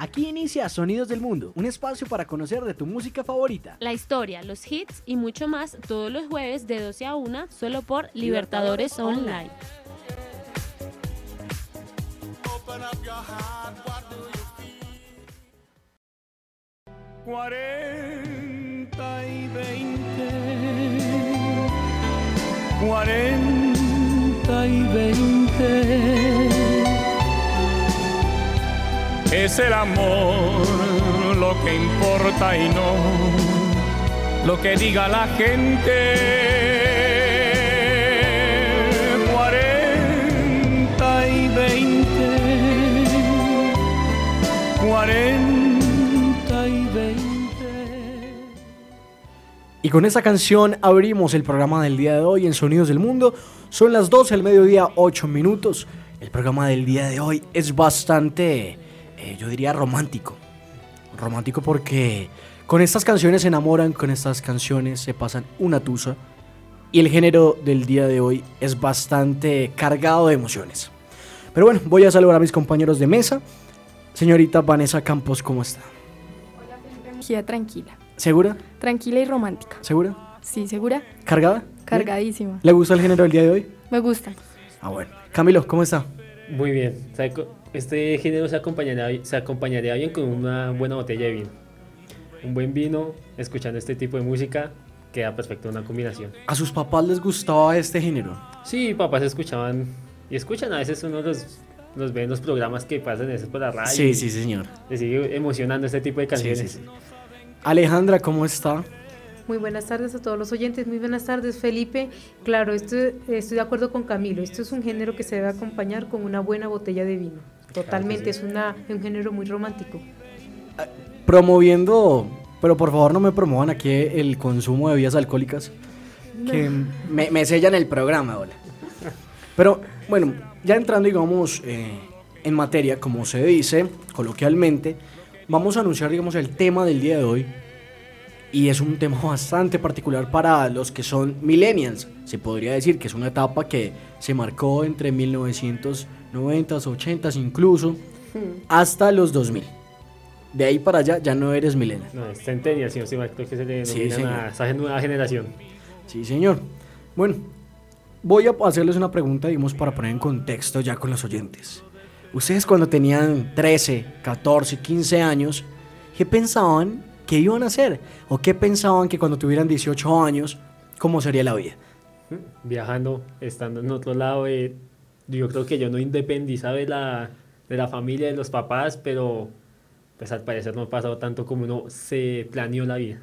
Aquí inicia Sonidos del Mundo, un espacio para conocer de tu música favorita. La historia, los hits y mucho más todos los jueves de 12 a 1 solo por Libertadores, Online. Cuarenta y veinte, cuarenta y veinte. Es el amor lo que importa y no lo que diga la gente. Cuarenta y veinte, cuarenta y veinte. Y con esta canción abrimos el programa del día de hoy en Sonidos del Mundo. Son las 12 del mediodía, 8 minutos. El programa del día de hoy es bastante, eh, yo diría, romántico. Romántico porque con estas canciones se enamoran, con estas canciones se pasan una tusa. Y el género del día de hoy es bastante cargado de emociones. Pero bueno, voy a saludar a mis compañeros de mesa. Señorita Vanessa Campos, ¿cómo está? Energía tranquila. ¿Segura? Tranquila y romántica. ¿Segura? Sí, ¿segura? ¿Cargada? Cargadísima. ¿Le gusta el género del día de hoy? Me gusta. Ah, bueno. Camilo, ¿cómo está? Muy bien. ¿Sabe co- Este género se acompañaría, se acompañaría bien con una buena botella de vino. Un buen vino, escuchando este tipo de música, queda perfecto una combinación. ¿A sus papás les gustaba este género? Sí, papás escuchaban y escuchan a veces uno los, los ve en los programas que pasan a veces por la radio. Sí, sí, señor. Les sigue emocionando este tipo de Sí, canciones. sí, sí. Alejandra, ¿cómo está? Muy buenas tardes a todos los oyentes, muy buenas tardes Felipe. Claro, esto, estoy de acuerdo con Camilo, esto es un género que se debe acompañar con una buena botella de vino. Totalmente, es una, un género muy romántico. Promoviendo, pero por favor no me promuevan aquí el consumo de bebidas alcohólicas. Que me, me sellan el programa, hola. Pero bueno, ya entrando, digamos, eh, en materia, como se dice coloquialmente, vamos a anunciar, digamos, el tema del día de hoy. Y es un tema bastante particular para los que son millennials. Se podría decir que es una etapa que se marcó entre 1990s, 80s incluso, hasta los 2000. De ahí para allá ya no eres millennial. No, es Centennial, si no estoy mal, creo que se le Sí, a esa nueva generación. Sí, señor. Bueno, voy a hacerles una pregunta, digamos, para poner en contexto ya con los oyentes. Ustedes cuando tenían 13, 14, 15 años, ¿qué pensaban que iban a hacer? ¿O qué pensaban que cuando tuvieran 18 años, cómo sería la vida? Viajando, estando en otro lado, eh, yo creo que yo no independizaba de la, de la familia, de los papás, pero pues al parecer no ha pasado tanto como uno se planeó la vida.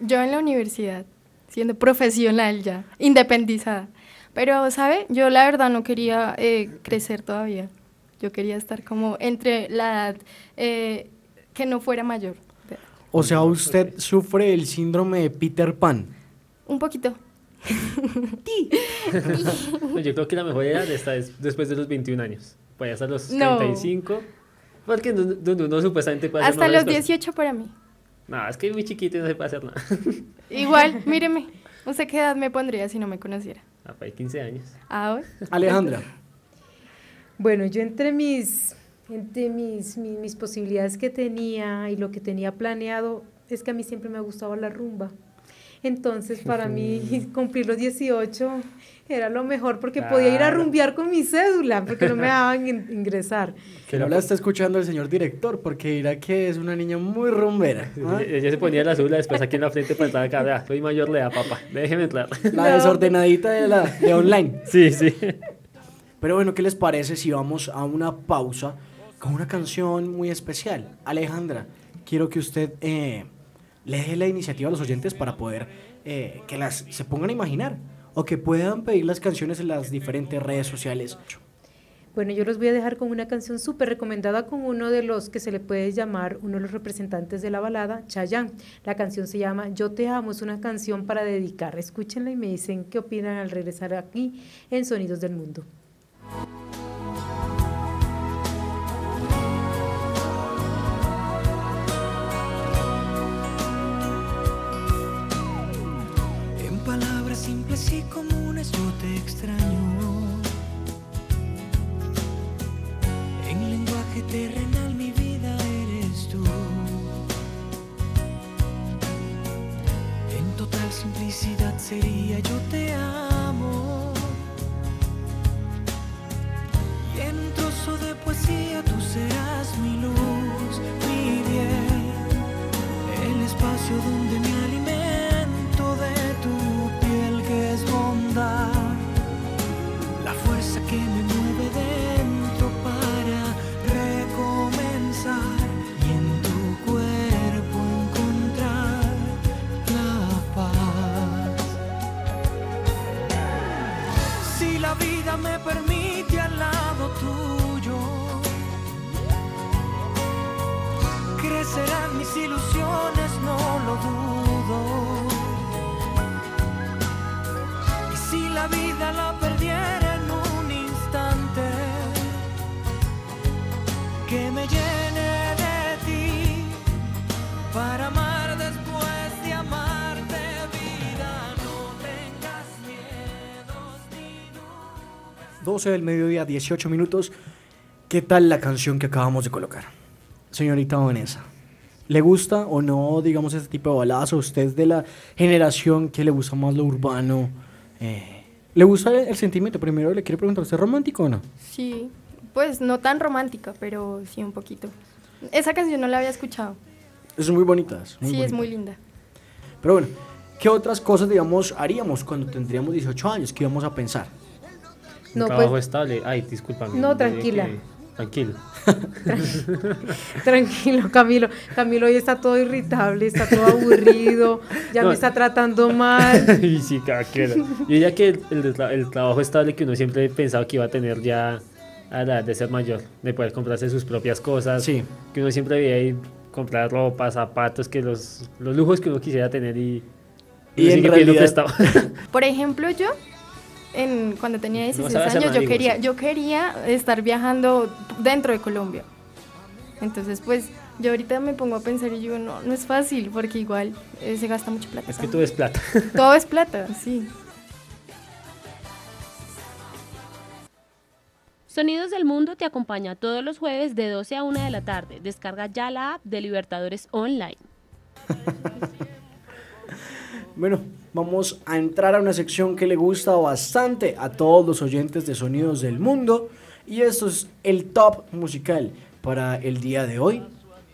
Yo en la universidad, siendo profesional ya, independizada. Pero, ¿sabe? Yo la verdad no quería eh, crecer todavía. Yo quería estar como entre la edad eh, que no fuera mayor. O sea, usted sufre el síndrome de Peter Pan. Un poquito. No, yo creo que la mejor edad está es después de los 21 años, pues hasta los No. 35, porque no- donde uno supuestamente puede Hasta los cosas. 18 para mí. No, es que es muy chiquito y no se puede hacer nada. Igual, míreme. ¿Usted qué edad me pondría si no me conociera? Ah, pues, 15 años. Ah, hoy. Alejandra, Bueno, yo entre mis, entre mis, mis, mis posibilidades que tenía y lo que tenía planeado, es que a mí siempre me ha gustado la rumba. Entonces, para mí, cumplir los 18 era lo mejor porque podía ir a rumbear con mi cédula, porque no me dejaban in- ingresar. que no la está escuchando el señor director, porque dirá que es una niña muy rumbera. ¿ah? Ella se ponía la azul, después aquí en la frente para entrar acá. Vea, soy mayor de edad, papá. Déjeme entrar. La desordenadita de, la, de online. Sí, sí. Pero bueno, ¿qué les parece si vamos a una pausa con una canción muy especial? Alejandra, quiero que usted eh, le dé la iniciativa a los oyentes para poder eh, que las se pongan a imaginar o que puedan pedir las canciones en las diferentes redes sociales. Bueno, yo los voy a dejar con una canción súper recomendada con uno de los que se le puede llamar uno de los representantes de la balada, Chayanne. La canción se llama Yo te amo, es una canción para dedicar. Escúchenla y me dicen qué opinan al regresar aquí en Sonidos del Mundo. Simples y comunes yo te extraño. En lenguaje terrenal me llene de ti para amar después de amarte, vida. No tengas miedos ni dudas. 12 del mediodía, 18 minutos. ¿Qué tal la canción que acabamos de colocar? Señorita Vanessa, ¿le gusta o no, digamos, este tipo de baladas? ¿O usted es de la generación que le gusta más lo urbano? Eh, ¿Le gusta el, el sentimiento? Primero le quiero preguntar, ¿usted es romántico o no? Sí, pues no tan romántica, pero sí un poquito. Esa canción no la había escuchado. Es muy bonita. es muy sí, es bonita. muy linda. Pero bueno, ¿qué otras cosas, digamos, haríamos cuando tendríamos 18 años? ¿Qué íbamos a pensar? Un No, trabajo pues- estable. Ay, discúlpame. No, tranquila. que- Tranquilo. Tranquilo, Camilo. Camilo hoy está todo irritable, está todo aburrido, ya No. me está tratando mal. y sí, era. Yo diría que el, el el trabajo estable que uno siempre pensaba que iba a tener ya a la edad de ser mayor, de poder comprarse sus propias cosas, Sí. que uno siempre veía ir comprar ropa, zapatos, que los, los lujos que uno quisiera tener y, Y en realidad-. Por ejemplo, yo, en, cuando tenía 16 sabes hacer años, yo quería, yo quería estar viajando dentro de Colombia. Entonces, pues, yo ahorita me pongo a pensar y digo, no, no es fácil, porque igual eh, se gasta mucha plata. es que tú ves plata. Todo es plata, sí. Sonidos del Mundo te acompaña todos los jueves de 12 a 1 de la tarde. Descarga ya la app de Libertadores Online. Bueno, vamos a entrar a una sección que le gusta bastante a todos los oyentes de Sonidos del Mundo. Y esto es el top musical para el día de hoy.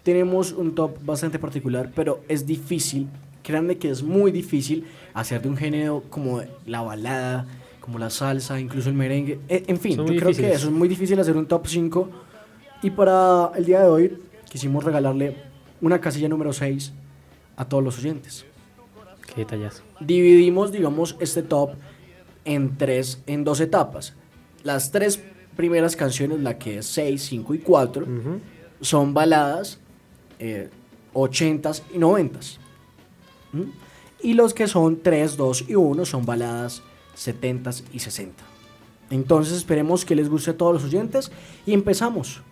Tenemos un top bastante particular, pero es difícil, créanme que es muy difícil hacer de un género como la balada, como la salsa, incluso el merengue. E- En fin, Son yo creo que difíciles. eso es muy difícil hacer un top 5. Y para el día de hoy quisimos regalarle una casilla número 6 a todos los oyentes Qué detallazo. dividimos, digamos, este top en tres, en dos etapas. Las tres primeras canciones, la que es 6, 5 y 4, Ujú. son baladas eh, 80s y 90s. ¿Mm? Y los que son 3, 2 y 1 son baladas 70s y 60. Entonces esperemos que les guste a todos los oyentes y empezamos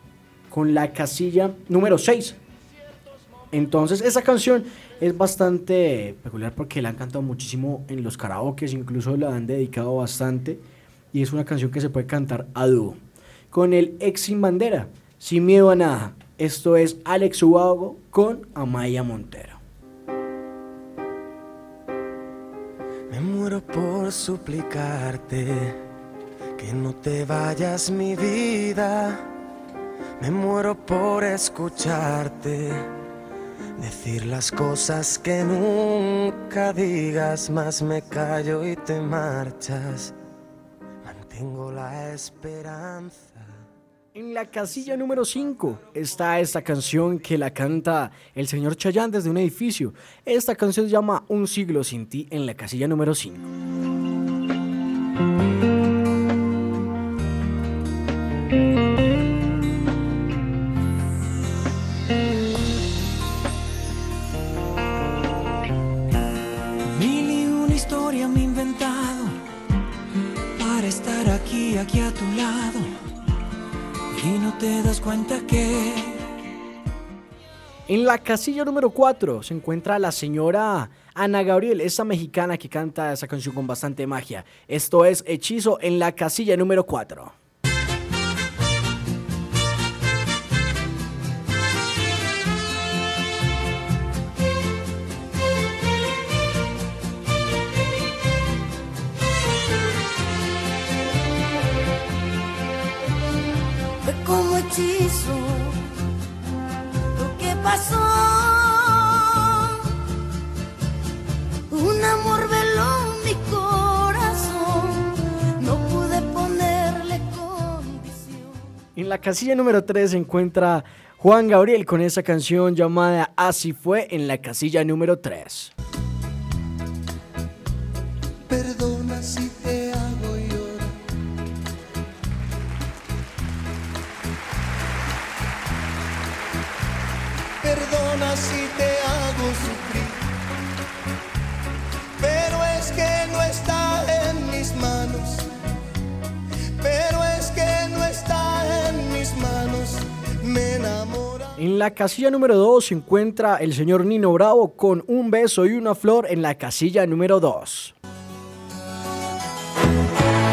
con la casilla número 6. Entonces, esa canción es bastante peculiar porque la han cantado muchísimo en los karaokes, incluso la han dedicado bastante. Y es una canción que se puede cantar a dúo. Con el ex sin bandera, sin miedo a nada. Esto es Alex Ubago con Amaya Montero. Suplicarte que no te vayas mi vida. Me muero por escucharte decir las cosas que nunca digas, más me callo y te marchas. Mantengo la esperanza. En la casilla número 5 está esta canción que la canta el señor Chayanne desde un edificio. Esta canción se llama Un siglo sin ti en la casilla número 5. La casilla número 4 se encuentra la señora Ana Gabriel, esa mexicana que canta esa canción con bastante magia. Esto es Hechizo en la casilla número 4. fue como hechizo pasó. Un amor veló mi corazón, no pude ponerle En la casilla número 3 se encuentra Juan Gabriel con esa canción llamada Así fue en la casilla número 3. Perdona si te si te hago sufrir. Pero es que no está en mis manos. Pero es que no está en mis manos. Me enamora. En la casilla número 2 se encuentra el señor Nino Bravo con un beso y una flor en la casilla número 2.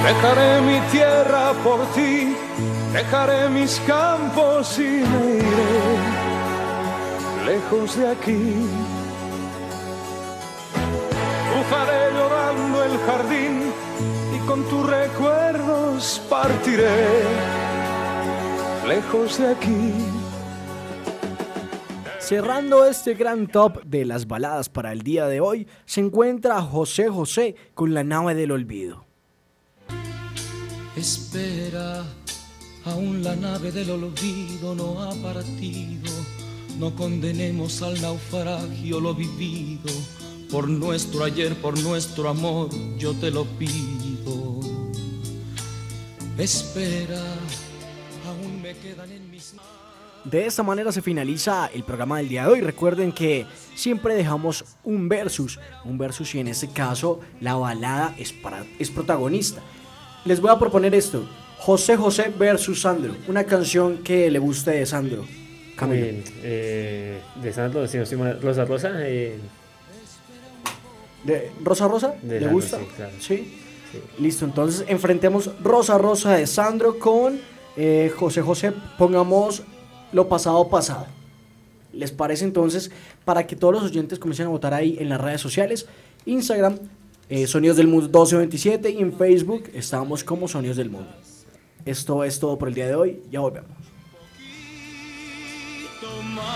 Dejaré mi tierra por ti, dejaré mis campos y me iré lejos de aquí. Bufaré llorando el jardín y con tus recuerdos partiré lejos de aquí. Cerrando este gran top de las baladas para el día de hoy, se encuentra José José con la nave del olvido. Espera, aún la nave del olvido no ha partido. No condenemos al naufragio lo vivido. Por nuestro ayer, por nuestro amor, yo te lo pido. Espera, aún me quedan en mis. De esta manera se finaliza el programa del día de hoy. Recuerden que siempre dejamos un versus, un versus y en este caso la balada es protagonista. Les voy a proponer esto, José José versus Sandro, una canción que le guste de Sandro. Camilo. Bien, eh, de Sandro, si no estoy mal, Rosa Rosa, eh, ¿De Rosa Rosa? De ¿Le Sandro, gusta? sí, claro. ¿Sí? Sí. Listo, entonces enfrentemos Rosa Rosa de Sandro con eh, José José. Pongamos lo pasado pasado. ¿Les parece entonces para que todos los oyentes comiencen a votar ahí en las redes sociales? Instagram, eh, Sonidos del Mundo 1227 y en Facebook estamos como Sonidos del Mundo. Esto es todo por el día de hoy. Ya volvemos. Más.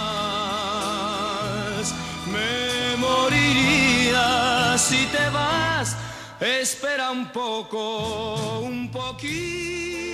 Me moriría si te vas. Espera un poco, un poquito